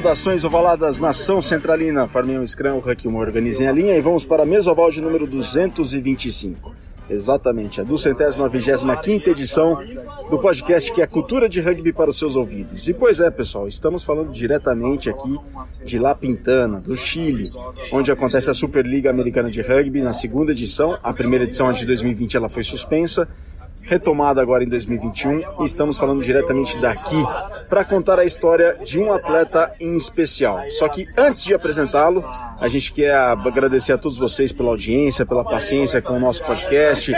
Saudações ovaladas, nação centralina, Farmião Scrum, Huck Humor, organizem a linha e vamos para a mesoval de número 225. Exatamente, a duzentésima vigésima quinta edição do podcast que é cultura de rugby para os seus ouvidos. E pois é, pessoal, estamos falando diretamente aqui de La Pintana, do Chile, onde acontece a Superliga Americana de Rugby na segunda edição. A primeira edição de 2020 ela foi suspensa retomada agora em 2021 e estamos falando diretamente daqui para contar a história de um atleta em especial. Só que antes de apresentá-lo, a gente quer agradecer a todos vocês pela audiência, pela paciência com o nosso podcast,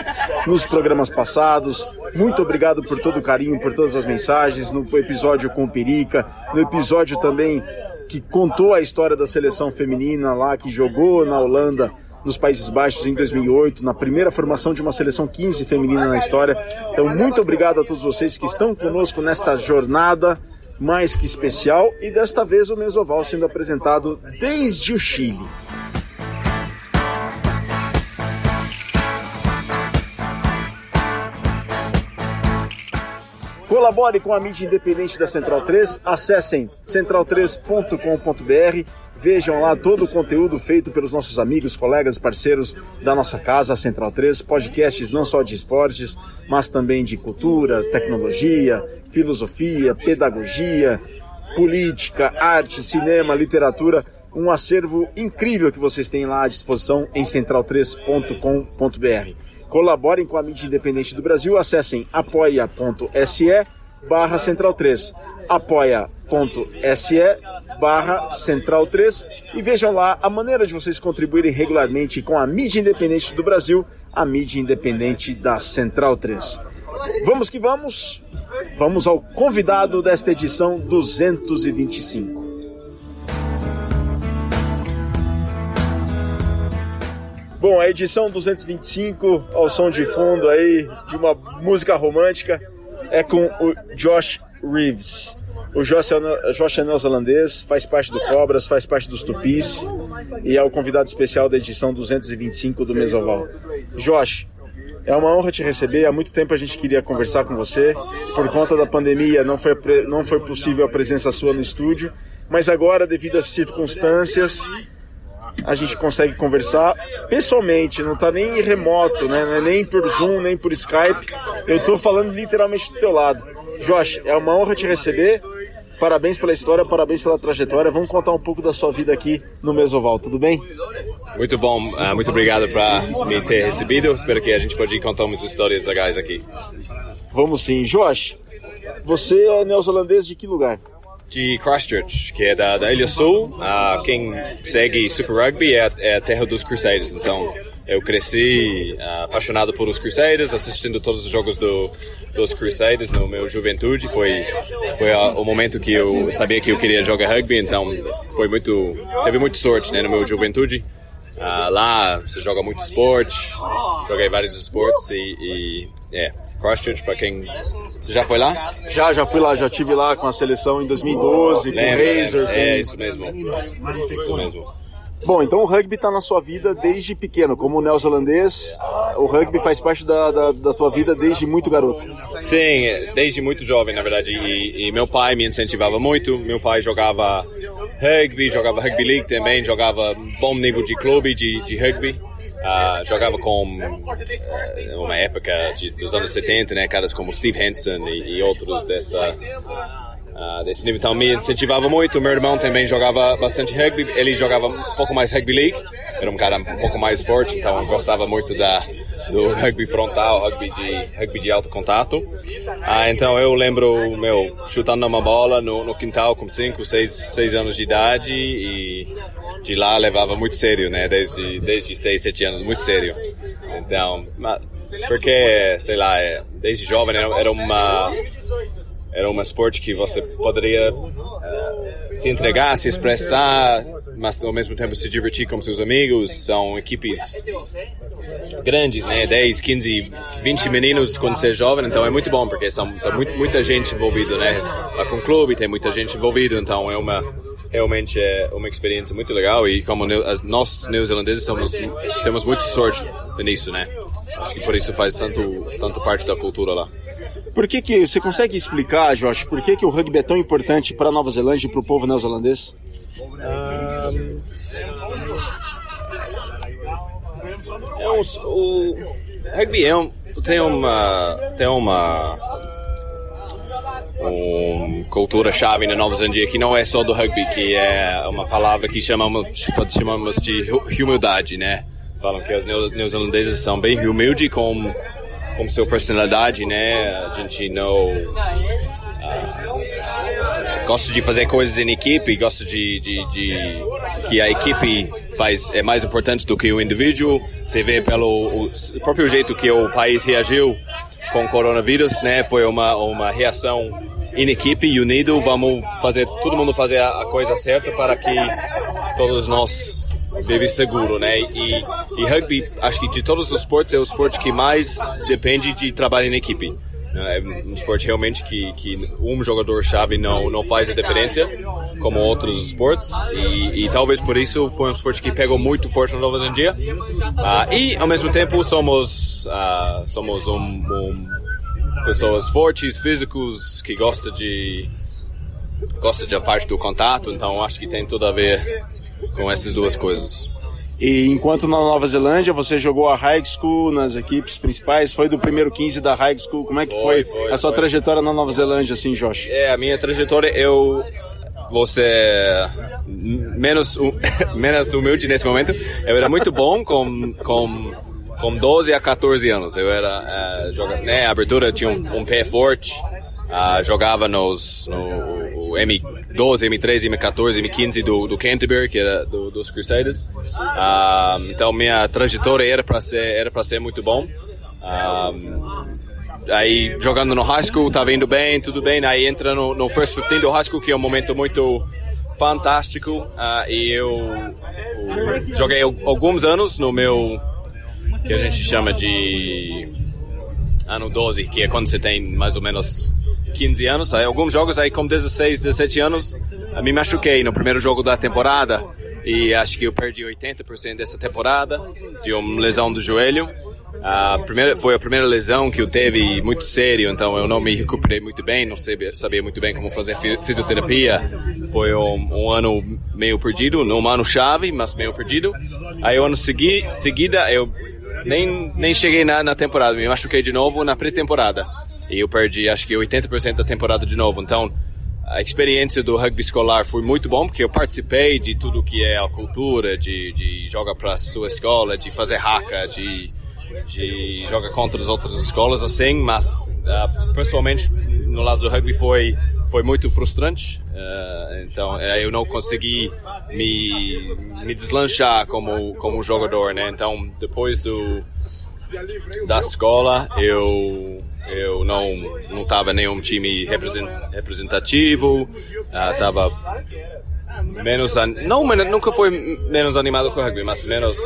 nos programas passados. Muito obrigado por todo o carinho, por todas as mensagens, no episódio com o Perica, no episódio também que contou a história da seleção feminina lá que jogou na Holanda nos Países Baixos em 2008, na primeira formação de uma seleção 15 feminina na história. Então, muito obrigado a todos vocês que estão conosco nesta jornada mais que especial e desta vez o Mesoval sendo apresentado desde o Chile. Colabore com a mídia independente da Central 3, acessem central3.com.br Vejam lá todo o conteúdo feito pelos nossos amigos, colegas, parceiros da nossa casa, Central 3, podcasts não só de esportes, mas também de cultura, tecnologia, filosofia, pedagogia, política, arte, cinema, literatura, um acervo incrível que vocês têm lá à disposição em central3.com.br. Colaborem com a mídia independente do Brasil, acessem apoia.se barra central 3 apoia.se barra Central 3 e vejam lá a maneira de vocês contribuírem regularmente com a mídia independente do Brasil, a mídia independente da Central 3. Vamos que vamos, vamos ao convidado desta edição 225. Bom, a edição 225, ao som de fundo aí de uma música romântica, é com o Josh Reeves. O Josh é neozelandês, faz parte do Cobras, faz parte dos Tupis e é o convidado especial da edição 225 do Mesoval. Josh, é uma honra te receber. Há muito tempo a gente queria conversar com você. Por conta da pandemia, não foi, não foi possível a presença sua no estúdio. Mas agora, devido às circunstâncias, a gente consegue conversar pessoalmente, não está nem remoto, né? É nem por Zoom, nem por Skype. Eu estou falando literalmente do teu lado. Josh, é uma honra te receber. Parabéns pela história, parabéns pela trajetória. Vamos contar um pouco da sua vida aqui no Mesoval, tudo bem? Muito bom, uh, muito obrigado por me ter recebido. Espero que a gente possa contar umas histórias legais aqui. Vamos sim. Josh, você é neozelandês de que lugar? de Christchurch, que é da, da Ilha Sul. Uh, quem segue Super Rugby é, é, a terra dos Crusaders. Então, eu cresci uh, apaixonado por os Crusaders, assistindo todos os jogos do, dos Crusaders no meu juventude. Foi, foi uh, o momento que eu sabia que eu queria jogar rugby, então foi muito, teve muita sorte né, no meu juventude. lá você joga muito esporte, joguei vários esportes e, e é, Christchurch, para quem. Você já foi lá? Já, já fui lá, já tive lá com a seleção em 2012, com o Razor. É, é, isso mesmo. Isso mesmo. Bom, então o rugby está na sua vida desde pequeno, como neozelandês, o rugby faz parte da, da, da, tua vida desde muito garoto. Sim, desde muito jovem, na verdade, e, e, meu pai me incentivava muito, meu pai jogava rugby, jogava rugby league também, jogava bom nível de clube de, de rugby, Uh, jogava com uh, uma época de, dos anos 70, né, caras como Steve Hansen e, e outros dessa uh, desse nível, então me incentivava muito. Meu irmão também jogava bastante rugby, ele jogava um pouco mais rugby league, era um cara um pouco mais forte, então gostava muito da do rugby frontal, rugby de rugby de alto contato. Ah, então eu lembro meu chutando uma bola no, no quintal com 5, 6, 6 anos de idade e de lá levava muito sério, né? Desde, desde 6, 7 anos, muito sério. Então, porque, sei lá, é, desde jovem era uma era um esporte que você poderia uh, se entregar, se expressar, mas ao mesmo tempo se divertir com seus amigos. São equipes grandes, né? 10, 15, 20 meninos quando você é jovem, então é muito bom, porque são, são muito, muita gente envolvida, né? Lá com o clube tem muita gente envolvida, então é uma realmente é uma experiência muito legal e como nós neozelandeses somos, temos muita sorte nisso, né? Acho que por isso faz tanto, tanto parte da cultura lá. Por que que você consegue explicar, Josh, por que que o rugby é tão importante para Nova Zelândia e para o povo neozelandês? Um, é um, o rugby é um, tem uma tem uma uma cultura chave na Nova Zelândia que não é só do rugby, que é uma palavra que chamamos pode chamamos de humildade, né? Falam que os neozelandeses são bem humildes com com sua personalidade, né? A gente não uh, gosta de fazer coisas em equipe, gosta de, de, de, que a equipe faz é mais importante do que o indivíduo. Você vê pelo o próprio jeito que o país reagiu com o coronavírus, né? Foi uma uma reação em equipe, unido. Vamos fazer todo mundo fazer a coisa certa para que todos nós vive seguro, né? E, e rugby, acho que de todos os esportes é o esporte que mais depende de trabalho em equipe. É um esporte realmente que, que um jogador-chave não, não faz a diferença, como outros esportes, e, e, talvez por isso foi um esporte que pegou muito forte na Nova Zelândia. Uh, e, ao mesmo tempo, somos, uh, somos um, um, pessoas fortes, físicos, que gostam de, gosta de a parte do contato, então acho que tem tudo a ver com essas duas coisas. E enquanto na Nova Zelândia você jogou a high school nas equipes principais, foi do primeiro 15 da high school, como é que foi, foi, foi a sua foi. trajetória na Nova Zelândia, assim, Josh? É, a minha trajetória, eu você menos menos humilde nesse momento. Eu era muito bom com com com 12 a 14 anos. Eu era uh, joga, né, abertura tinha um, um pé forte. Uh, jogava nos no M12, M13, M14, M15 do, do Canterbury, que era do, dos Crusaders. Uh, então minha trajetória era para ser era para ser muito bom. Uh, aí jogando no high school, estava indo bem, tudo bem. Aí entra no, no first 15 do high school, que é um momento muito fantástico. e eu, eu joguei alguns anos no meu que a gente chama de ano 12, que é quando você tem mais ou menos 15 anos. Aí, alguns jogos aí com 16, 17 anos, me machuquei no primeiro jogo da temporada e acho que eu perdi 80% dessa temporada de uma lesão do joelho. A primeira, foi a primeira lesão que eu teve muito sério, então eu não me recuperei muito bem, não sabia, sabia muito bem como fazer fisioterapia. Foi um, um ano meio perdido, um ano chave, mas meio perdido. Aí o ano segui, seguida eu nem, nem cheguei na, na temporada, me machuquei de novo na pré-temporada e eu perdi acho que 80% da temporada de novo. Então, a experiência do rugby escolar foi muito bom porque eu participei de tudo que é a cultura, de, de jogar para sua escola, de fazer haka, de, de jogar contra as outras escolas assim, mas uh, pessoalmente no lado do rugby foi foi muito frustrante. Uh, então uh, eu não consegui me, me deslanchar como como jogador, né? Então depois do da escola eu eu não não estava nenhum time representativo, estava uh, menos an... não nunca foi menos animado com o rugby, mas menos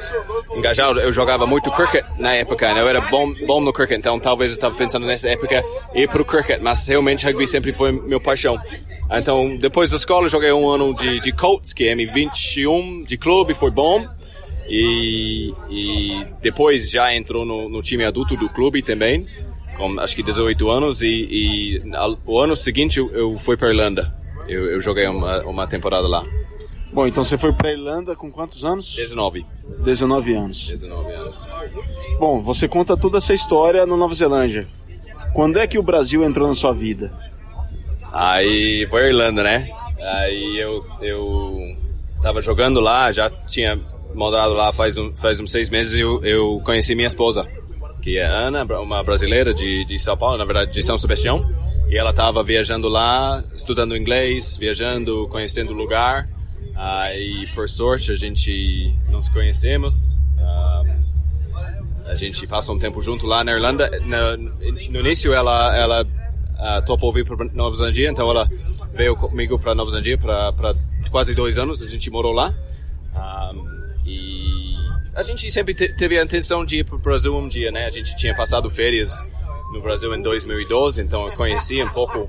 engajado. Eu jogava muito cricket na época, né? eu era bom bom no cricket, então talvez eu estava pensando nessa época ir para o cricket, mas realmente rugby sempre foi meu paixão. Então depois da escola joguei um ano de de coach, que é M21 de clube, foi bom. E, e depois já entrou no, no time adulto do clube também com acho que 18 anos e, e o ano seguinte eu, eu fui para Irlanda. Eu, eu, joguei uma, uma temporada lá. Bom, então você foi para Irlanda com quantos anos? 19. 19 anos. 19 anos. Bom, você conta toda essa história na Nova Zelândia. Quando é que o Brasil entrou na sua vida? Aí foi a Irlanda, né? Aí eu eu tava jogando lá, já tinha morado lá faz um, faz uns seis meses e eu, eu conheci minha esposa que é Ana, uma brasileira de, de São Paulo, na verdade de São Sebastião. E ela estava viajando lá, estudando inglês, viajando, conhecendo o lugar. Ah, e por sorte a gente nos conhecemos. Ah, a gente passa um tempo junto lá na Irlanda. No, no início ela ela ah, topou vir para Nova Zelândia, então ela veio comigo para Nova Zelândia para quase dois anos. A gente morou lá. Ah, e a gente sempre teve a intenção de ir para o Brasil um dia, né? A gente tinha passado férias no Brasil em 2012, então eu conhecia um pouco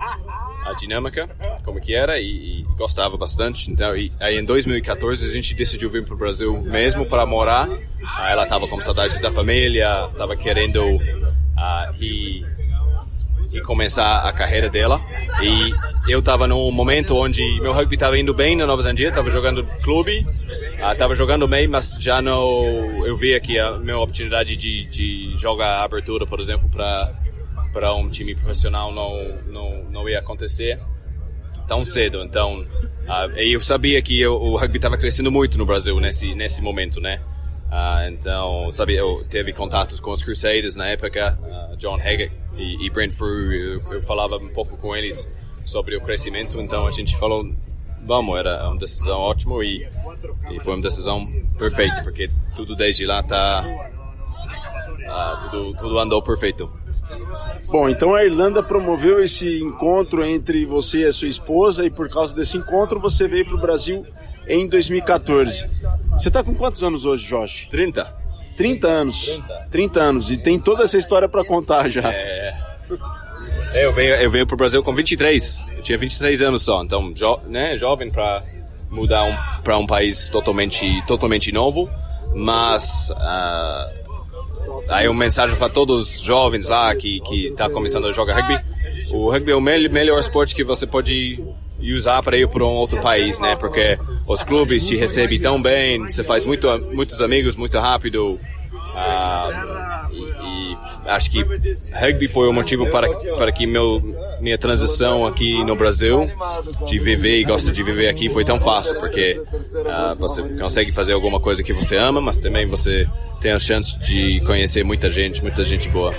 a dinâmica, como que era, e, e gostava bastante. Então, e, aí em 2014 a gente decidiu vir para o Brasil mesmo para morar. Aí ela estava com saudades da família, estava querendo uh, ir, e começar a carreira dela. E eu estava num momento onde meu rugby estava indo bem na Nova Zelândia, estava jogando clube, estava jogando bem, mas já não. Eu vi aqui a minha oportunidade de, de jogar abertura, por exemplo, para para um time profissional não não não ia acontecer tão cedo. Então, uh, eu sabia que eu, o rugby estava crescendo muito no Brasil nesse nesse momento, né? Uh, então, sabe, eu teve contatos com os Crusaders na época, uh, John Haggett e, e Brent Frew, eu, eu, falava um pouco com eles sobre o crescimento, então a gente falou, vamos, era uma decisão ótima e, e foi uma decisão perfeita, porque tudo desde lá tá, uh, tudo, tudo andou perfeito. Bom, então a Irlanda promoveu esse encontro entre você e a sua esposa e por causa desse encontro você veio para o Brasil em 2014. Você está com quantos anos hoje, Josh? 30. 30 anos. 30, 30 anos. E tem toda essa história para contar já. É. é. Eu venho, eu venho pro Brasil com 23. Eu tinha 23 anos só, então, jo, né, jovem para mudar um, para um país totalmente, totalmente novo. Mas uh, aí uma mensagem para todos os jovens lá que que tá começando a jogar rugby. O rugby é o melhor esporte que você pode usar para ir para um outro país, né? Porque os clubes te recebem tão bem, você faz muito, muitos amigos muito rápido. Ah, e, e, acho que rugby foi o motivo para, para que meu, minha transição aqui no Brasil, de viver e gosto de viver aqui, foi tão fácil, porque ah, você consegue fazer alguma coisa que você ama, mas também você tem a chance de conhecer muita gente, muita gente boa.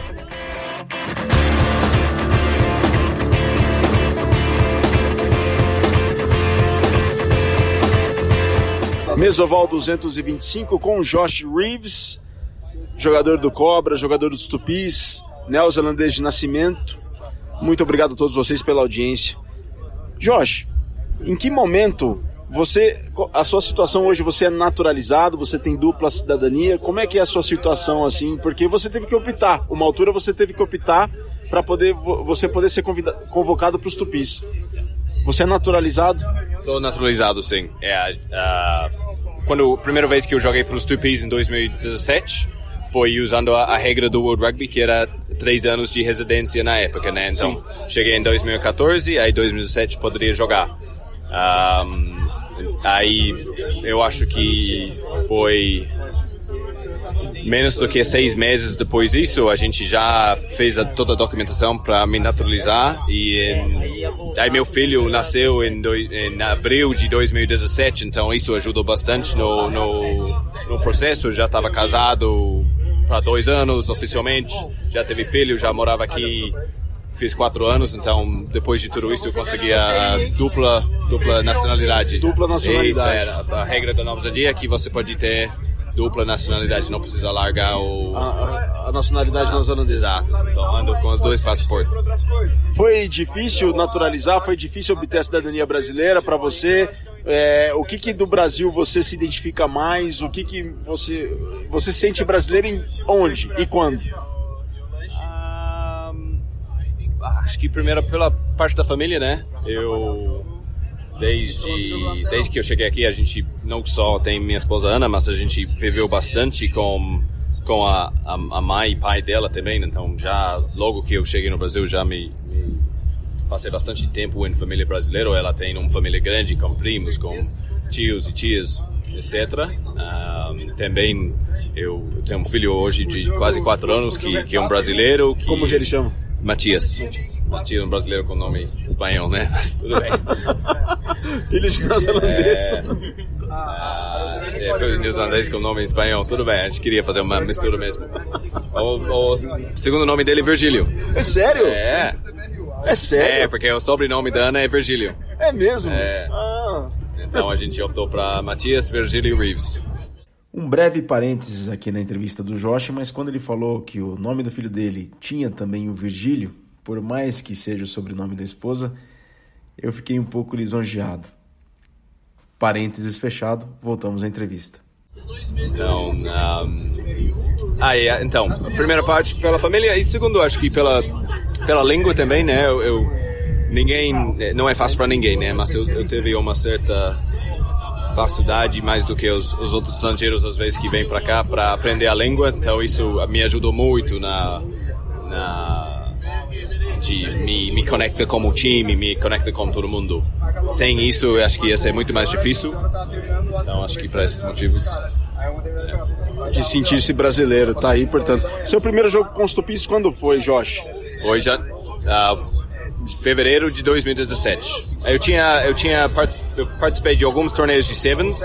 Mesoval 225 com Josh Reeves, jogador do Cobra, jogador dos Tupis, neozelandês de nascimento. Muito obrigado a todos vocês pela audiência. Josh, em que momento você, a sua situação hoje, você é naturalizado, você tem dupla cidadania, como é que é a sua situação assim? Porque você teve que optar, uma altura você teve que optar para poder você poder ser convocado para os Tupis. Você é naturalizado? Sou naturalizado, sim. É, uh, quando a primeira vez que eu joguei para os Tupis em 2017 foi usando a, a, regra do World Rugby que era três anos de residência na época, né? Então Sim. cheguei em 2014, aí 2017 poderia jogar. Um, aí eu acho que foi menos do que seis meses depois disso, a gente já fez a, toda a documentação para me naturalizar e em, aí meu filho nasceu em, do, em, abril de 2017, então isso ajudou bastante no, no, no processo. Já estava casado para dois anos oficialmente, já teve filho, já morava aqui fiz quatro anos, então depois de tudo isso eu consegui a dupla, dupla nacionalidade. Dupla nacionalidade. Isso era a regra da Nova Zelândia que você pode ter dupla nacionalidade, não precisa largar o... a, a, a nacionalidade neozelandesa. Exato, então ando com os dois passaportes. Foi difícil naturalizar, foi difícil obter a cidadania brasileira para você? É, o que, que do Brasil você se identifica mais? O que, que você, você sente brasileiro em onde e quando? Ah, acho que primeiro pela parte da família, né? Eu desde, desde que eu cheguei aqui, a gente não só tem minha esposa Ana, mas a gente viveu bastante com, com a, a, a mãe e pai dela também. Então, já logo que eu cheguei no Brasil, já me, me passei bastante tempo em família brasileira. Ela tem uma família grande, com primos, com tios e tias, etc. Um, também eu, tenho um filho hoje de quase quatro anos que, que é um brasileiro. Que, Como ele chama? Matias. Matias, um brasileiro com nome espanhol, né? Mas tudo bem. Filho de neozelandês. É, ah, é, filho de neozelandês com nome espanhol, tudo bem. A gente queria fazer uma mistura mesmo. O, o segundo nome dele é Virgílio. É sério? É. É sério? É, porque o sobrenome da Ana é Virgílio. É mesmo? É. Ah. Então a gente optou para Matias Virgílio Reeves. Um breve parênteses aqui na entrevista do Josh, mas quando ele falou que o nome do filho dele tinha também o Virgílio, por mais que seja o sobrenome da esposa, eu fiquei um pouco lisonjeado. Parênteses fechado, voltamos à entrevista. Então, um, ah, é, então, a primeira parte pela família e segundo, acho que pela pela língua também, né? Eu, eu ninguém, não é fácil para ninguém, né? Mas eu, eu tive uma certa facilidade mais do que os, os outros estrangeiros às vezes que vêm para cá para aprender a língua. Então isso me ajudou muito na, na realmente me, me conecta como time, me conecta com todo mundo. Sem isso, eu acho que ia ser muito mais difícil. Então, acho que para esses motivos. É. De sentir-se brasileiro, tá aí, portanto. Seu primeiro jogo com os Tupis quando foi, Josh? Foi já. Uh, fevereiro de 2017. Eu tinha, eu tinha eu participei de alguns torneios de Sevens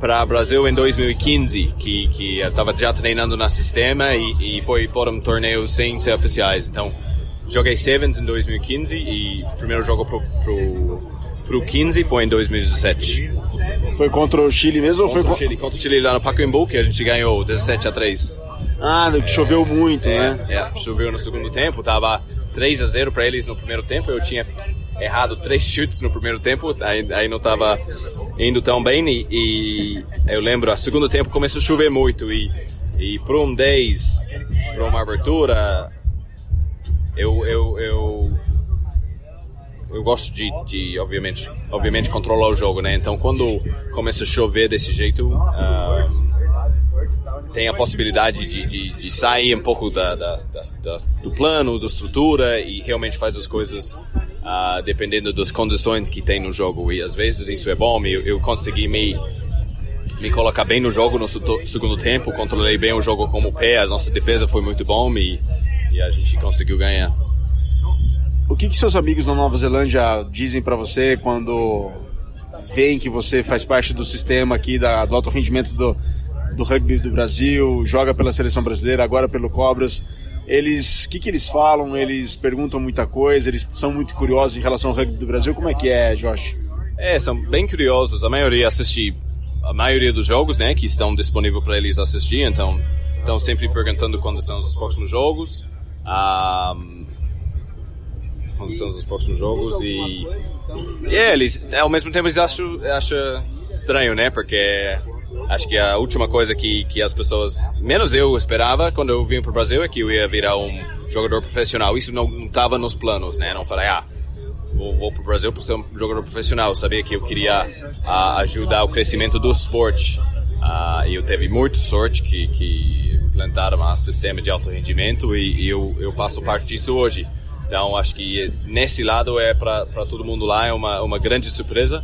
para Brasil em 2015, que que eu estava já treinando no sistema e, e foi foram torneios sem ser oficiais. Então joguei Sevens em 2015 e o primeiro jogo pro, pro, pro 15 foi em 2017. Foi contra o Chile mesmo? Contra ou foi o Chile, contra o Chile lá no Pacaembu que a gente ganhou 17 a 3. Ah, que choveu muito, é, né? É, choveu no segundo tempo, tava 3 a 0 para eles no primeiro tempo. Eu tinha errado três chutes no primeiro tempo, aí, aí não tava indo tão bem e, e eu lembro, a segundo tempo começou a chover muito e, e por um 10, para uma abertura, eu, eu, eu, eu gosto de, de, obviamente, obviamente controlar o jogo, né? Então quando começa a chover desse jeito, uh, tem a possibilidade de, de, de sair um pouco da, da, da, do plano, da estrutura e realmente faz as coisas uh, dependendo das condições que tem no jogo. E às vezes isso é bom, eu, eu consegui me, me colocar bem no jogo no segundo tempo, controlei bem o jogo com o pé, a nossa defesa foi muito bom e, e a gente conseguiu ganhar. O que, que seus amigos na Nova Zelândia dizem para você quando veem que você faz parte do sistema aqui da, do alto rendimento do, do rugby do Brasil, joga pela seleção brasileira, agora pelo Cobras. Eles, o que, que eles falam? Eles perguntam muita coisa, eles são muito curiosos em relação ao rugby do Brasil. Como é que é, Josh? É, são bem curiosos. A maioria assiste a maioria dos jogos, né, que estão disponíveis para eles assistir. Então, estão sempre perguntando quando são os próximos jogos. Um, quando são os próximos jogos e, e é, eles ao mesmo tempo eles acham, acham estranho né porque Acho que a última coisa que, que as pessoas, menos eu, esperava quando eu vim para o Brasil é que eu ia virar um jogador profissional. Isso não estava nos planos, né? Não falei, ah, vou, vou para o Brasil para ser um jogador profissional. Eu sabia que eu queria uh, ajudar o crescimento do esporte. Uh, e eu teve muita sorte que, que implantaram um sistema de alto rendimento e, e eu, eu faço parte disso hoje. Então acho que nesse lado é para todo mundo lá é uma, uma grande surpresa.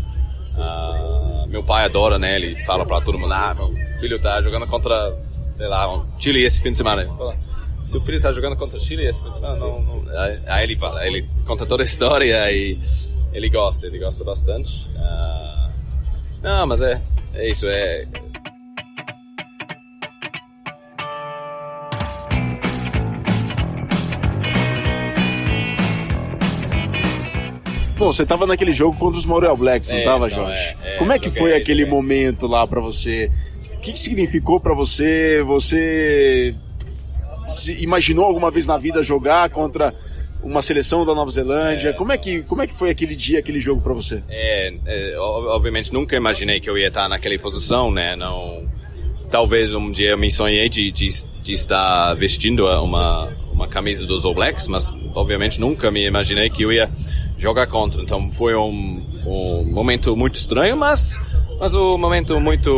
Uh, meu pai adora, né? Ele fala pra todo mundo, ah, meu filho tá jogando contra, sei lá, um Chile esse fim de semana. Fala, Seu filho tá jogando contra o Chile esse fim de semana? Não, não. Aí ele fala, ele conta toda a história e ele gosta, ele gosta bastante. Uh, não, mas é, é isso, é Bom, você tava naquele jogo contra os Montreal Blacks, não é, tava, Jorge? É, é, Como é que foi aquele momento lá para você? O que, que significou para você? Você imaginou alguma vez na vida jogar contra uma seleção da Nova Zelândia? É. Como é que como é que foi aquele dia, aquele jogo para você? É, é, obviamente nunca imaginei que eu ia estar naquela posição, né? Não, talvez um dia eu me sonhei de, de, de estar vestindo uma uma camisa dos All Blacks, mas obviamente nunca me imaginei que eu ia jogar contra. Então foi um, um momento muito estranho, mas, mas um momento muito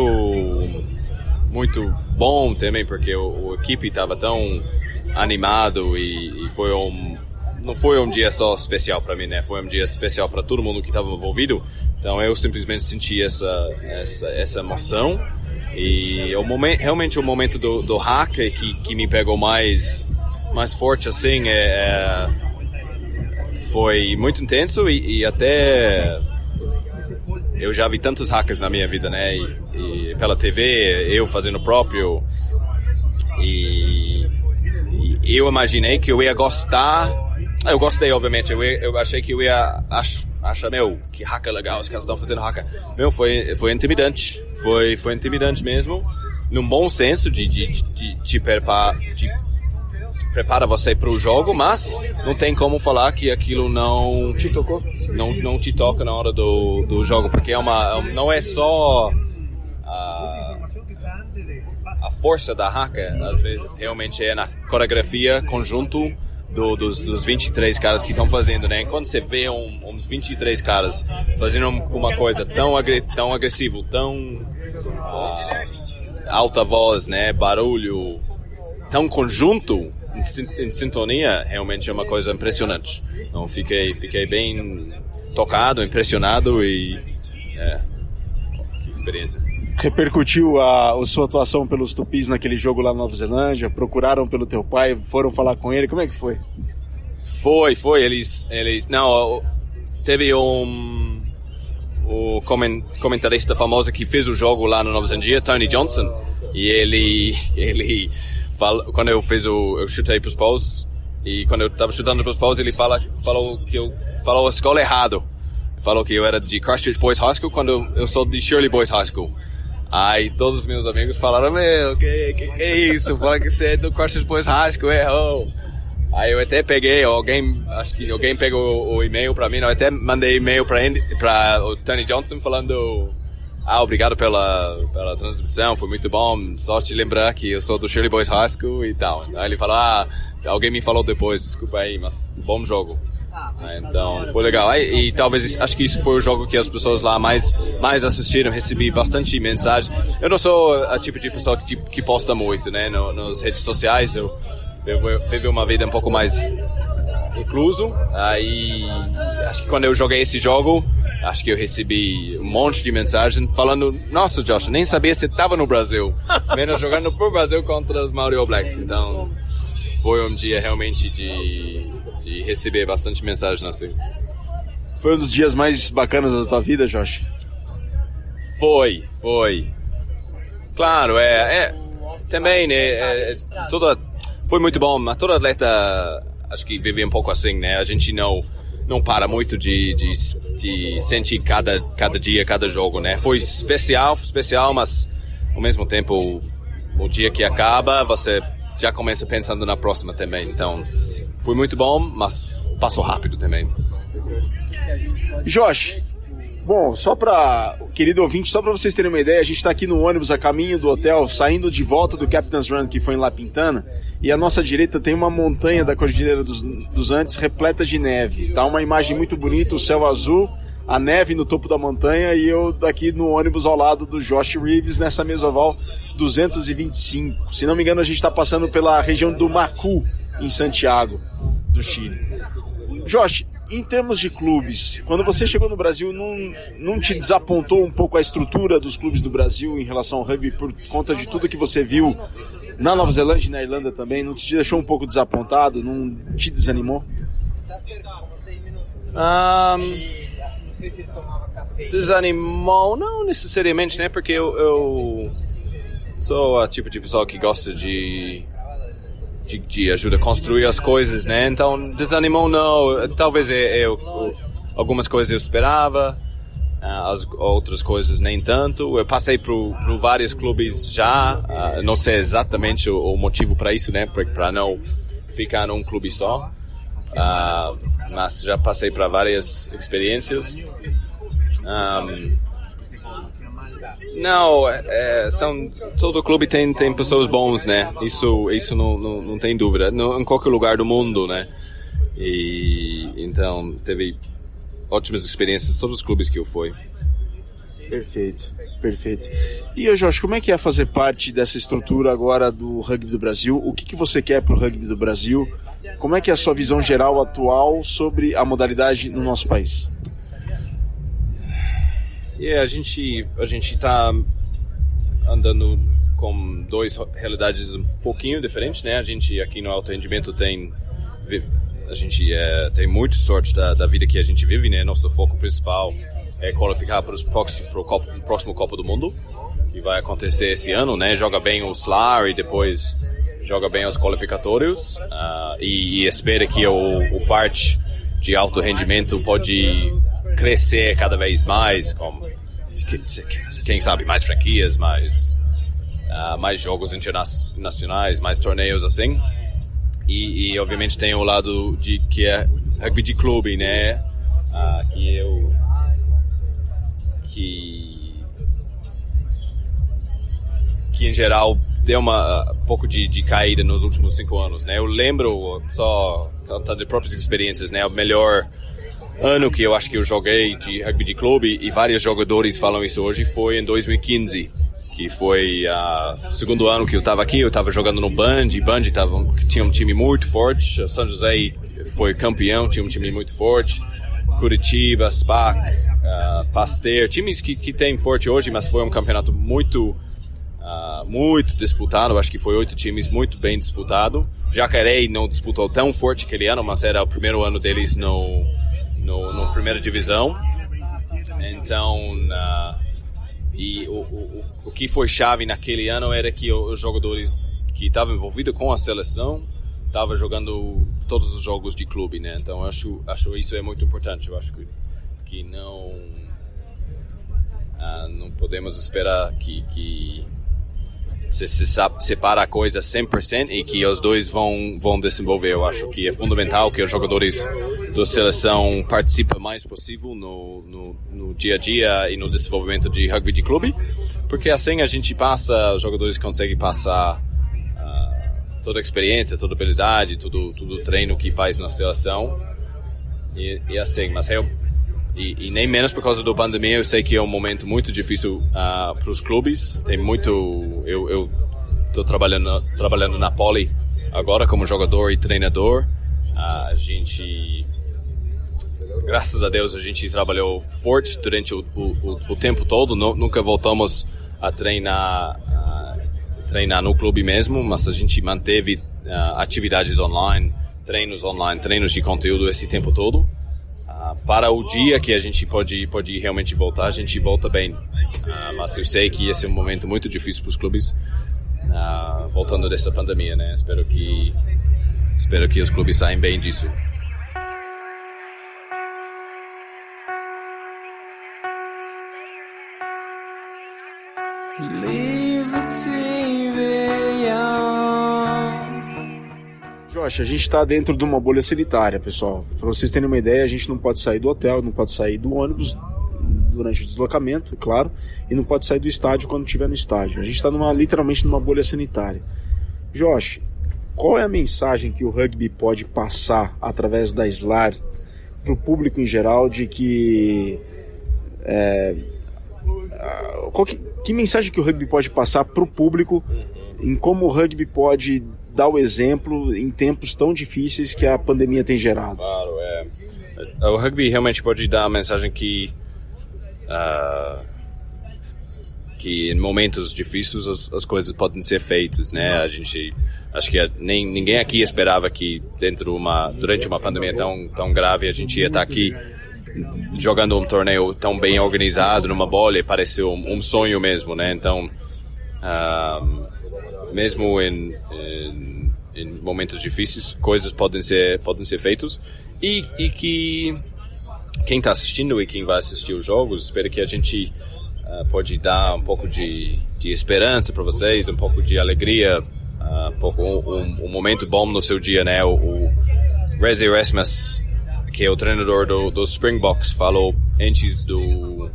muito bom também, porque o, o equipe estava tão animado e, e, foi um não foi um dia só especial para mim, né? Foi um dia especial para todo mundo que estava envolvido. Então eu simplesmente senti essa essa, essa emoção e o momento realmente o momento do, do que, que me pegou mais mais forte assim é, é foi muito intenso e, e, até eu já vi tantos hackers na minha vida, né? E, e pela TV, eu fazendo o próprio. E, e, eu imaginei que eu ia gostar. Eu gostei, obviamente. Eu, eu achei que eu ia ach, achar, meu, que hacker legal, os caras estão fazendo hacker. Meu, foi, foi intimidante. Foi, foi intimidante mesmo. Num bom senso de, de, de, de prepara você para o jogo, mas não tem como falar que aquilo não te tocou, não não te toca na hora do, do jogo, porque é uma não é só a, a força da hacker, às vezes realmente é na coreografia conjunto do, dos, dos 23 caras que estão fazendo, né? Quando você vê um, uns 23 caras fazendo uma coisa tão, agre, tão agressivo, tão uh, alta voz, né? Barulho, tão conjunto, em, em, sintonia realmente é uma coisa impressionante. Então fiquei, fiquei bem tocado, impressionado e é, que experiência. Repercutiu a, a sua atuação pelos Tupis naquele jogo lá na Nova Zelândia? Procuraram pelo teu pai? Foram falar com ele? Como é que foi? Foi, foi. Eles, eles, não, teve um o comentarista famoso que fez o jogo lá no Nova Zelândia, Tony Johnson, e ele, ele fala, quando eu fiz o, eu chutei para os paus e quando eu estava chutando para os paus ele fala, falou que eu falou a escola errado, falou que eu era de Christchurch Boys High School quando eu, sou de Shirley Boys High School. Aí todos os meus amigos falaram, meu, que, que, que é isso? Fala que você é do Christchurch Boys High School, errou. Aí eu até peguei, alguém, acho que alguém pegou o, e-mail para mim, eu até mandei e-mail para o Tony Johnson falando, ah, obrigado pela, pela transmissão, foi muito bom, só te lembrar que eu sou do Shirley Boys High School e tal. Aí ele falou, ah, alguém me falou depois, desculpa aí, mas bom jogo. Então, foi legal. E, e, talvez, acho que isso foi o jogo que as pessoas lá mais, mais assistiram. Recebi bastante mensagem. Eu não sou a tipo de pessoa que, que posta muito, né, no, nas redes sociais. Eu viver uma vida um pouco mais incluso. Aí, acho que quando eu joguei esse jogo, acho que eu recebi um monte de mensagem falando: Nossa, Josh, nem sabia se estava no Brasil, menos jogando por Brasil contra os Mario Blacks. Então, foi um dia realmente de, de receber bastante mensagem assim. Foi um dos dias mais bacanas da tua vida, Josh? Foi, foi. Claro, é, é também, né? É, toda foi muito bom, mas todo atleta acho que vive um pouco assim, né? A gente não não para muito de, de, de sentir cada, cada dia, cada jogo, né? Foi especial, especial, mas ao mesmo tempo o, o dia que acaba, você já começa pensando na próxima também. Então, foi muito bom, mas passou rápido também. Josh, bom, só para querido ouvinte, só para vocês terem uma ideia, a gente está aqui no ônibus a caminho do hotel, saindo de volta do Captain's Run que foi em La Pintana e à nossa direita tem uma montanha da Cordilheira dos, dos Andes repleta de neve. Tá uma imagem muito bonita, o céu azul, a neve no topo da montanha e eu daqui no ônibus ao lado do Josh Reeves nessa mesoval 225. Se não me engano, a gente está passando pela região do Macu, em Santiago, do Chile. Josh, em termos de clubes, quando você chegou no Brasil, não, não te desapontou um pouco a estrutura dos clubes do Brasil em relação ao rugby por conta de tudo que você viu na Nova Zelândia e na Irlanda também? Não te deixou um pouco desapontado? Não te desanimou? Um, desanimou, não necessariamente, né? Porque eu, eu sou a tipo de pessoa que gosta de de, de ajuda a construir as coisas, né? Então, desanimou não. Talvez eu, eu algumas coisas eu esperava, ah, as outras coisas nem tanto. Eu passei por, vários clubes já, uh, não sei exatamente o, o motivo para isso, né? Para não ficar num clube só. Uh, mas já passei para várias experiências. Um, não, é, são todo clube tem tem pessoas bons, né? Isso isso não, não, não tem dúvida. No, em qualquer lugar do mundo, né? E então teve ótimas experiências todos os clubes que eu fui. Perfeito, perfeito. E Jorge, como é que é fazer parte dessa estrutura agora do rugby do Brasil? O que, que você quer para o rugby do Brasil? Como é que é a sua visão geral atual sobre a modalidade no nosso país? Yeah, a gente a gente está andando com duas realidades um pouquinho diferentes, né? A gente aqui no alto rendimento tem a gente é, tem muita sorte da, da vida que a gente vive, né? Nosso foco principal é qualificar para os próximo, para o próximo Copa do Mundo que vai acontecer esse ano, né? Joga bem o SLAR e depois joga bem os qualificatórios uh, e, e espera que o, o parte de alto rendimento pode crescer cada vez mais, com quem sabe mais franquias, mais uh, mais jogos internacionais, mais torneios assim. E, e, obviamente tem o lado de que é rugby de clube, né? Uh, que eu que que em geral deu uma um pouco de, de caída nos últimos cinco anos, né? Eu lembro só de próprias experiências, né? O melhor ano que eu acho que eu joguei de rugby de clube e vários jogadores falam isso hoje foi em 2015 que foi o uh, segundo ano que eu estava aqui, eu estava jogando no Band, e Band tava, tinha um time muito forte, o São José foi campeão, tinha um time muito forte, Curitiba, SPAC, uh, Pasteur, times que, que tem forte hoje, mas foi um campeonato muito uh, muito disputado, acho que foi oito times muito bem disputado. Jacaré não disputou tão forte aquele ano, mas era o primeiro ano deles no, no, no primeira divisão. Então, uh, e o, o, o que foi chave naquele ano era que os jogadores que estavam envolvidos com a seleção estavam jogando todos os jogos de clube, né? Então acho acho isso é muito importante. Eu acho que que não ah, não podemos esperar que, que se, se separa a coisa 100% e que os dois vão vão desenvolver. Eu acho que é fundamental que os jogadores da seleção participem mais possível no, no, no, dia a dia e no desenvolvimento de rugby de clube, porque assim a gente passa, os jogadores conseguem passar uh, toda a experiência, toda a habilidade, tudo tudo treino que faz na seleção e, e assim, mas eu e, e, nem menos por causa da pandemia, eu sei que é um momento muito difícil uh, ah, para os clubes. Tem muito. Eu estou trabalhando, trabalhando na Poli agora como jogador e treinador. Uh, a gente graças a Deus a gente trabalhou forte durante o, o, o tempo todo, nunca voltamos a treinar, a treinar no clube mesmo, mas a gente manteve uh, atividades online, treinos online, treinos de conteúdo esse tempo todo. Uh, para o dia que a gente pode, pode realmente voltar, a gente volta bem. Uh, mas eu sei que esse é um momento muito difícil para os clubes, voltando dessa pandemia, né? Espero que, espero que os clubes saiam bem disso. Josh, a gente está dentro de uma bolha sanitária, pessoal. Para vocês terem uma ideia, a gente não pode sair do hotel, não pode sair do ônibus durante o deslocamento, claro, e não pode sair do estádio quando estiver no estádio. A gente está numa, literalmente numa bolha sanitária. Josh, qual é a mensagem que o rugby pode passar através da SLAR para o público em geral de que é, qual que, que mensagem que o rugby pode passar para o público em como o rugby pode dar o exemplo em tempos tão difíceis que a pandemia tem gerado? Claro, é. O rugby realmente pode dar a mensagem que uh, que em momentos difíceis as, as, coisas podem ser feitas, né? A gente acho que nem ninguém aqui esperava que dentro uma durante uma pandemia tão tão grave a gente ia estar aqui jogando um torneio tão bem organizado numa bolha pareceu um, um sonho mesmo, né? Então, uh, mesmo em, em, em, momentos difíceis, coisas podem ser podem ser feitas e, e que quem está assistindo e quem vai assistir os jogos, espero que a gente uh, pode dar um pouco de, de esperança para vocês, um pouco de alegria, uh, um pouco um, um, momento bom no seu dia, né? O, o Rezi Erasmus que é o treinador do, do Springboks, falou antes do,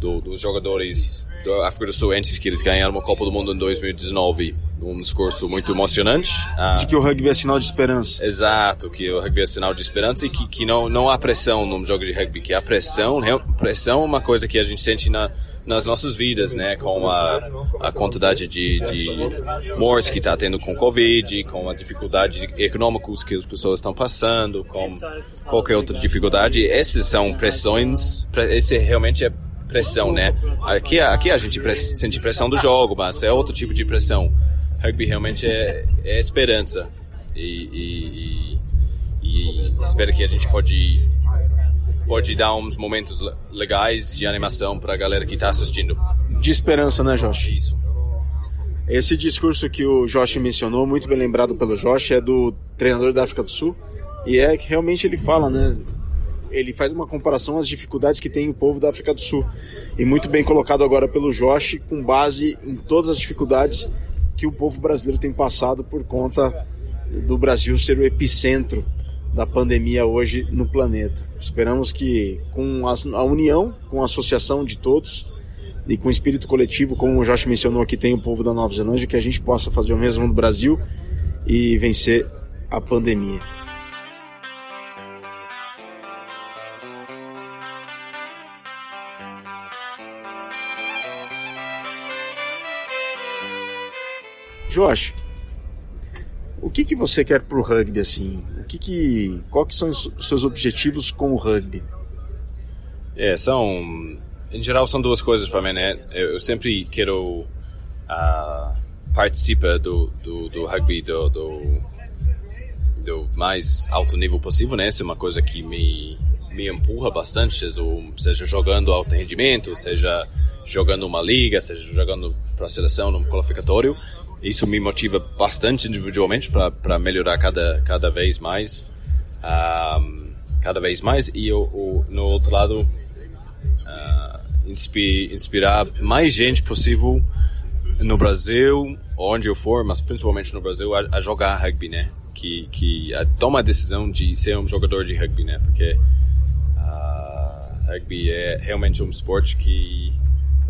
do, dos jogadores África do Sul, antes que eles ganharam uma Copa do Mundo em 2019, um discurso muito emocionante. Ah, de que o rugby é sinal de esperança. Exato, que o rugby é sinal de esperança e que, que não, não há pressão no jogo de rugby, que a pressão, pressão é uma coisa que a gente sente na, nas nossas vidas, né? Com a, a quantidade de, de mortes que está tendo com Covid, com a dificuldade econômicos que as pessoas estão passando, com qualquer outra dificuldade. Essas são pressões, esse realmente é pressão, né? Aqui, aqui a gente sente pressão do jogo, mas é outro tipo de pressão. Rugby realmente é, é esperança. E, e, e, e espero que a gente pode pode dar uns momentos legais de animação para a galera que está assistindo. De esperança, né, Josh? Isso. Esse discurso que o Josh mencionou, muito bem lembrado pelo Josh, é do treinador da África do Sul. E é que realmente ele fala, né? Ele faz uma comparação às dificuldades que tem o povo da África do Sul. E muito bem colocado agora pelo Josh, com base em todas as dificuldades que o povo brasileiro tem passado por conta do Brasil ser o epicentro da pandemia hoje no planeta. Esperamos que com a união, com a associação de todos e com o espírito coletivo, como o Josh mencionou aqui, tem o povo da Nova Zelândia, que a gente possa fazer o mesmo no Brasil e vencer a pandemia. Josh, o que, que você quer pro rugby assim? O que que, qual que são os seus objetivos com o rugby? É, são, em geral são duas coisas para mim, né? Eu, eu sempre quero uh, participar do, do, do rugby do, do, do, mais alto nível possível, né? Isso é uma coisa que me, me empurra bastante, seja, seja jogando alto rendimento, seja jogando uma liga, seja jogando para a seleção num qualificatório. Isso me motiva bastante individualmente para melhorar cada, cada vez mais. Um, cada vez mais. E eu, no outro lado, uh, inspirar mais gente possível no Brasil, onde eu for, mas principalmente no Brasil, a, a jogar rugby, né? Que, que a, toma a decisão de ser um jogador de rugby, né? Porque uh, rugby é realmente um esporte que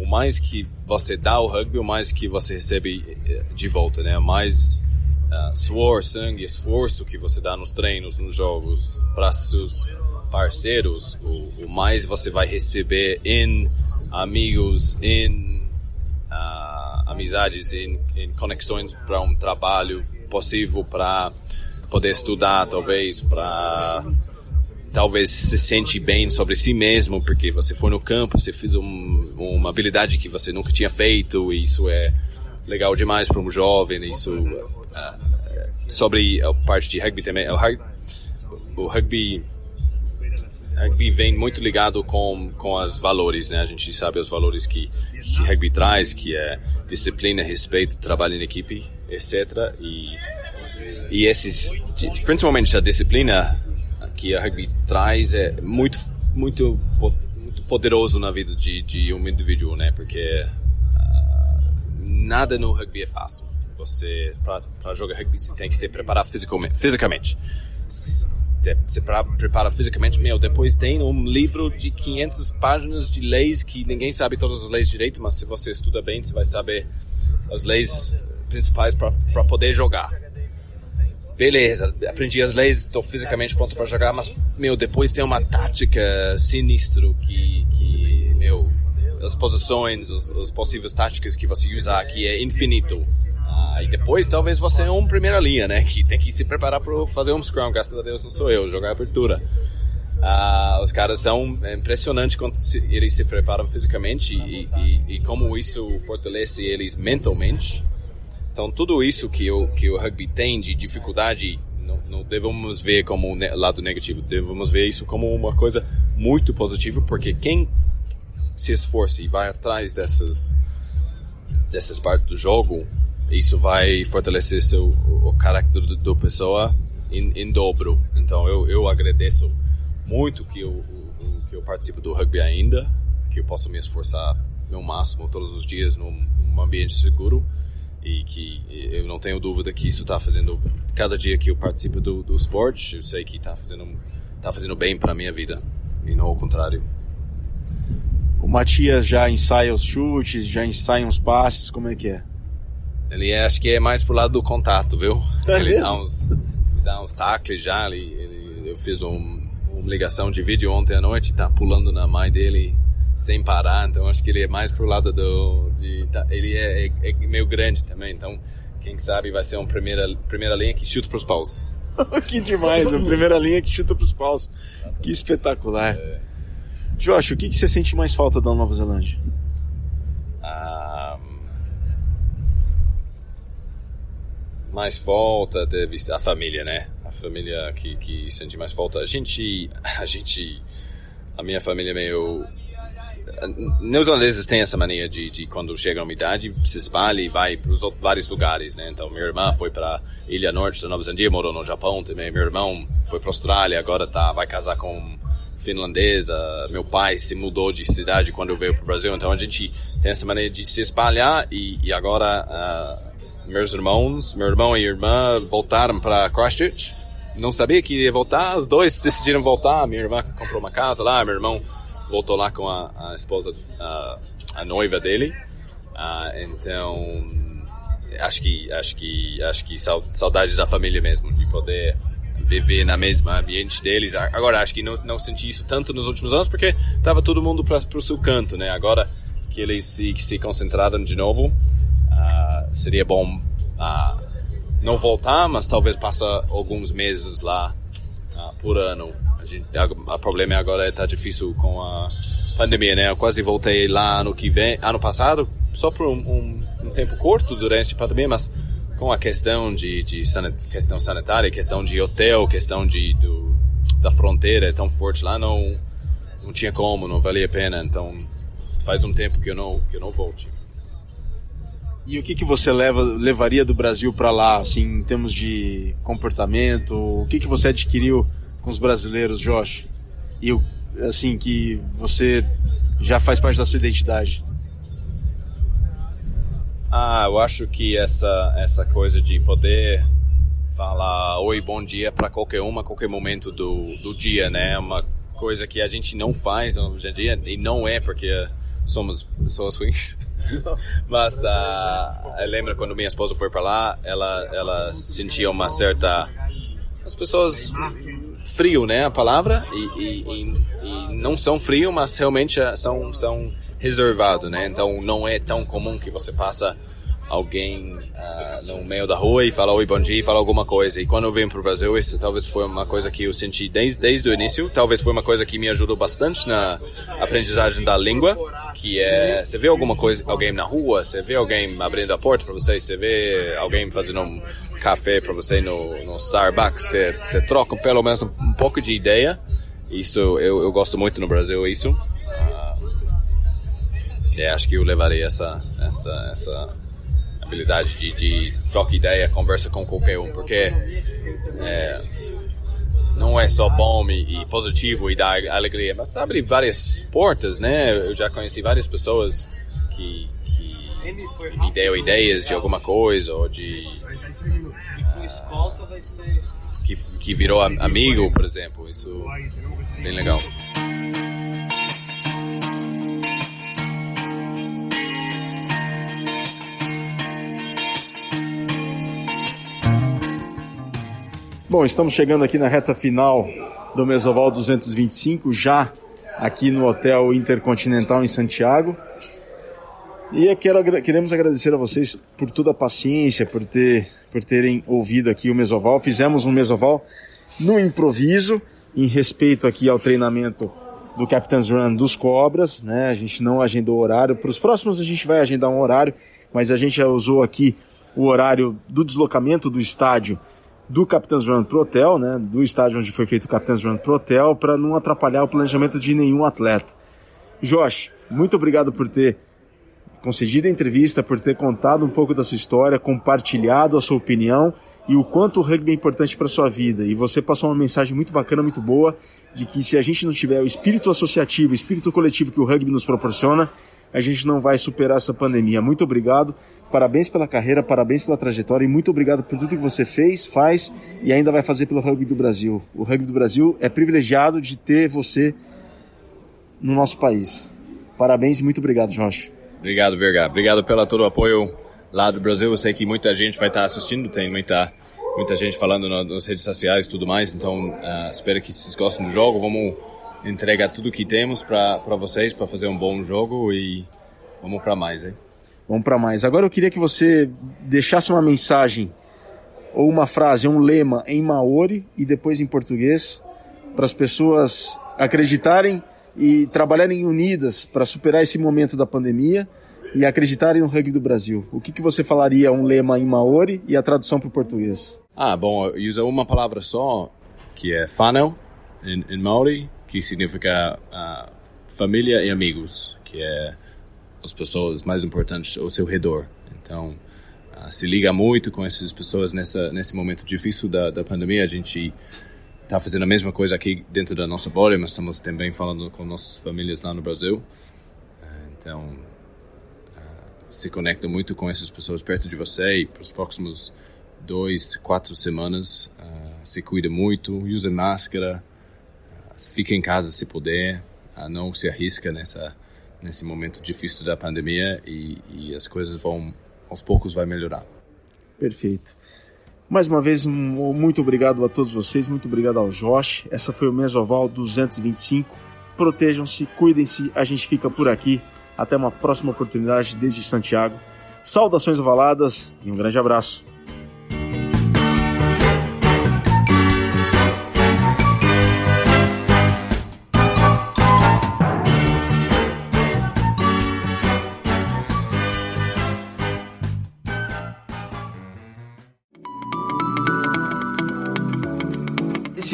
o mais que você dá ao rugby, o mais que você recebe eh, de volta, né? Mais uh, suor, sangue, esforço que você dá nos treinos, nos jogos, para seus parceiros, o, o, mais você vai receber em amigos, em uh, amizades, em, em conexões para um trabalho possível, para poder estudar, talvez, para talvez se sente bem sobre si mesmo porque você foi no campo, você fez um, uma habilidade que você nunca tinha feito e isso é legal demais para um jovem. Isso uh, sobre a parte de rugby também, o, o rugby rugby vem muito ligado com com os valores, né? A gente sabe os valores que que rugby traz, que é disciplina, respeito, trabalho em equipe, etc. E e esses, principalmente a disciplina que a rugby traz é muito, muito, muito poderoso na vida de, de um indivíduo, né? Porque uh, nada no rugby é fácil. Você, para jogar rugby, você tem que se preparar fisicamente. fisicamente. Se prepara fisicamente, meu, depois tem um livro de 500 páginas de leis que ninguém sabe todas as leis direito, mas se você estuda bem, você vai saber as leis principais para poder jogar beleza, aprendi as leis, estou fisicamente pronto para jogar, mas, meu, depois tem uma tática sinistro que, que meu, as posições, os, os possíveis táticas que você usar aqui é infinito. Ah, e depois talvez você é um primeira linha, né, que tem que se preparar para fazer um scrum, graças a Deus não sou eu, jogar abertura. Ah, os caras são impressionantes quando eles se preparam fisicamente e, e, e como isso fortalece eles mentalmente. Então, tudo isso que o, que o rugby tem de dificuldade, não, não devemos ver como lado negativo, devemos ver isso como uma coisa muito positiva, porque quem se esforça e vai atrás dessas, dessas partes do jogo, isso vai fortalecer seu, o, o caráter do, do pessoa em, em, dobro. Então, eu, eu agradeço muito que eu, que eu participo do rugby ainda, que eu posso me esforçar meu máximo todos os dias num, num ambiente seguro e que eu não tenho dúvida que isso está fazendo cada dia que eu participo do, do esporte eu sei que está fazendo tá fazendo bem para minha vida e não ao contrário. O Matias já ensaia os chutes já ensaia os passes como é que é? Ele é, acho que é mais pro lado do contato viu? É ele dá uns dá uns tacles já ele, ele eu fiz um, uma ligação de vídeo ontem à noite tá pulando na mãe dele sem parar, então acho que ele é mais pro lado do. De, tá, ele é, é, é, meio grande também, então quem sabe vai ser uma primeira, primeira linha que chuta pros paus. que demais, a primeira linha que chuta pros paus. Que espetacular. É. Josh, o que, que você sente mais falta da Nova Zelândia? Ah, mais falta deve ser a família, né? A família que, que sente mais falta. A gente, a gente, a minha família é meio neozelandeses têm essa mania de, de quando chega a uma idade, se espalha e vai para os vários lugares, né? Então, minha irmã foi para Ilha Norte da Nova Zelândia, morou no Japão também. Meu irmão foi para Austrália, agora tá, vai casar com finlandesa. Meu pai se mudou de cidade quando veio para o Brasil. Então, a gente tem essa mania de se espalhar e, e agora uh, meus irmãos, meu irmão e irmã voltaram para Christchurch. Não sabia que ia voltar, os dois decidiram voltar. Minha irmã comprou uma casa lá, meu irmão voltou lá com a, a esposa, a, a, noiva dele. Uh, então, acho que, acho que, acho que saudade da família mesmo, de poder viver na mesma ambiente deles. Agora, acho que não, não senti isso tanto nos últimos anos, porque tava todo mundo para o seu canto, né? Agora que eles se, que se concentraram de novo, uh, seria bom a não voltar, mas talvez passar alguns meses lá uh, por ano. A problema agora é tá difícil com a pandemia, né? Eu quase voltei lá ano que vem, ano passado, só por um, um, um tempo curto durante a pandemia, mas com a questão de, de sanit, questão sanitária, questão de hotel, questão de do, da fronteira é tão forte lá, não não tinha como, não valia a pena. Então faz um tempo que eu não que eu não volte. E o que, que você leva, levaria do Brasil para lá, assim, em termos de comportamento? O que, que você adquiriu com os brasileiros, Josh? E, assim, que você já faz parte da sua identidade? Ah, eu acho que essa, essa coisa de poder falar oi, bom dia para qualquer uma, qualquer momento do, do dia, né? É uma coisa que a gente não faz hoje em dia e não é porque somos pessoas ruins. Mas uh, eu lembro quando minha esposa foi para lá, ela ela sentia uma certa as pessoas frio, né, a palavra e, e, e, e não são frio, mas realmente são são reservado, né? Então não é tão comum que você passa alguém uh, no meio da rua e fala oi, bom dia, e fala alguma coisa. E quando eu vim para o Brasil, isso talvez foi uma coisa que eu senti desde, desde o início. Talvez foi uma coisa que me ajudou bastante na aprendizagem da língua, que é você vê alguma coisa, alguém na rua, você vê alguém abrindo a porta para você, você vê alguém fazendo um café para você no, no Starbucks, você, troca pelo menos um, um pouco de ideia. Isso eu, eu gosto muito no Brasil, isso. Uh, acho que eu levarei essa, essa, essa habilidade de, de troca ideia, conversa com qualquer um, porque é, não é só bom e, e, positivo e dá alegria, mas abre várias portas, né? Eu já conheci várias pessoas que, que me deram ideias de alguma coisa ou de que, que virou amigo, por exemplo. Isso é bem legal. Bom, estamos chegando aqui na reta final do Mesoval 225, já aqui no Hotel Intercontinental em Santiago. E quero, queremos agradecer a vocês por toda a paciência, por, ter, por terem ouvido aqui o Mesoval. Fizemos um Mesoval no improviso, em respeito aqui ao treinamento do Captain's Run dos Cobras, né? A gente não agendou horário. Para os próximos a gente vai agendar um horário, mas a gente já usou aqui o horário do deslocamento do estádio do Captain's Run pro hotel, né, do estádio onde foi feito o Captain's Run pro hotel, para não atrapalhar o planejamento de nenhum atleta. Josh, muito obrigado por ter concedido a entrevista, por ter contado um pouco da sua história, compartilhado a sua opinião e o quanto o rugby é importante para sua vida. E você passou uma mensagem muito bacana, muito boa, de que se a gente não tiver o espírito associativo, o espírito coletivo que o rugby nos proporciona, a gente não vai superar essa pandemia. Muito obrigado. Parabéns pela carreira, parabéns pela trajetória e muito obrigado por tudo que você fez, faz e ainda vai fazer pelo rugby do Brasil. O rugby do Brasil é privilegiado de ter você no nosso país. Parabéns e muito obrigado, Jorge. Obrigado, Verga. Obrigado pelo todo o apoio lá do Brasil. Eu sei que muita gente vai estar assistindo, tem muita, muita gente falando nas redes sociais e tudo mais. Então, uh, espero que vocês gostem do jogo. Vamos entregar tudo que temos para vocês para fazer um bom jogo e vamos para mais, hein? Vamos para mais. Agora eu queria que você deixasse uma mensagem ou uma frase, um lema em maori e depois em português para as pessoas acreditarem e trabalharem unidas para superar esse momento da pandemia e acreditarem no rugby do Brasil. O que, que você falaria um lema em maori e a tradução para o português? Ah, bom, eu uso uma palavra só, que é whanau, em, em maori, que significa uh, família e amigos, que é as pessoas mais importantes ao seu redor. Então, uh, se liga muito com essas pessoas nessa nesse momento difícil da, da pandemia. A gente está fazendo a mesma coisa aqui dentro da nossa bolha, mas estamos também falando com nossas famílias lá no Brasil. Uh, então, uh, se conecta muito com essas pessoas perto de você e para os próximos dois, quatro semanas, se cuida muito, use máscara, fique em casa se puder, não se arrisca nessa nesse momento difícil da pandemia e, e as coisas vão, aos poucos, vai melhorar. Perfeito. Mais uma vez, muito obrigado a todos vocês, muito obrigado ao Josh. Essa foi o Mesoval 225. Protejam-se, cuidem-se, a gente fica por aqui. Até uma próxima oportunidade desde Santiago. Saudações ovaladas e um grande abraço.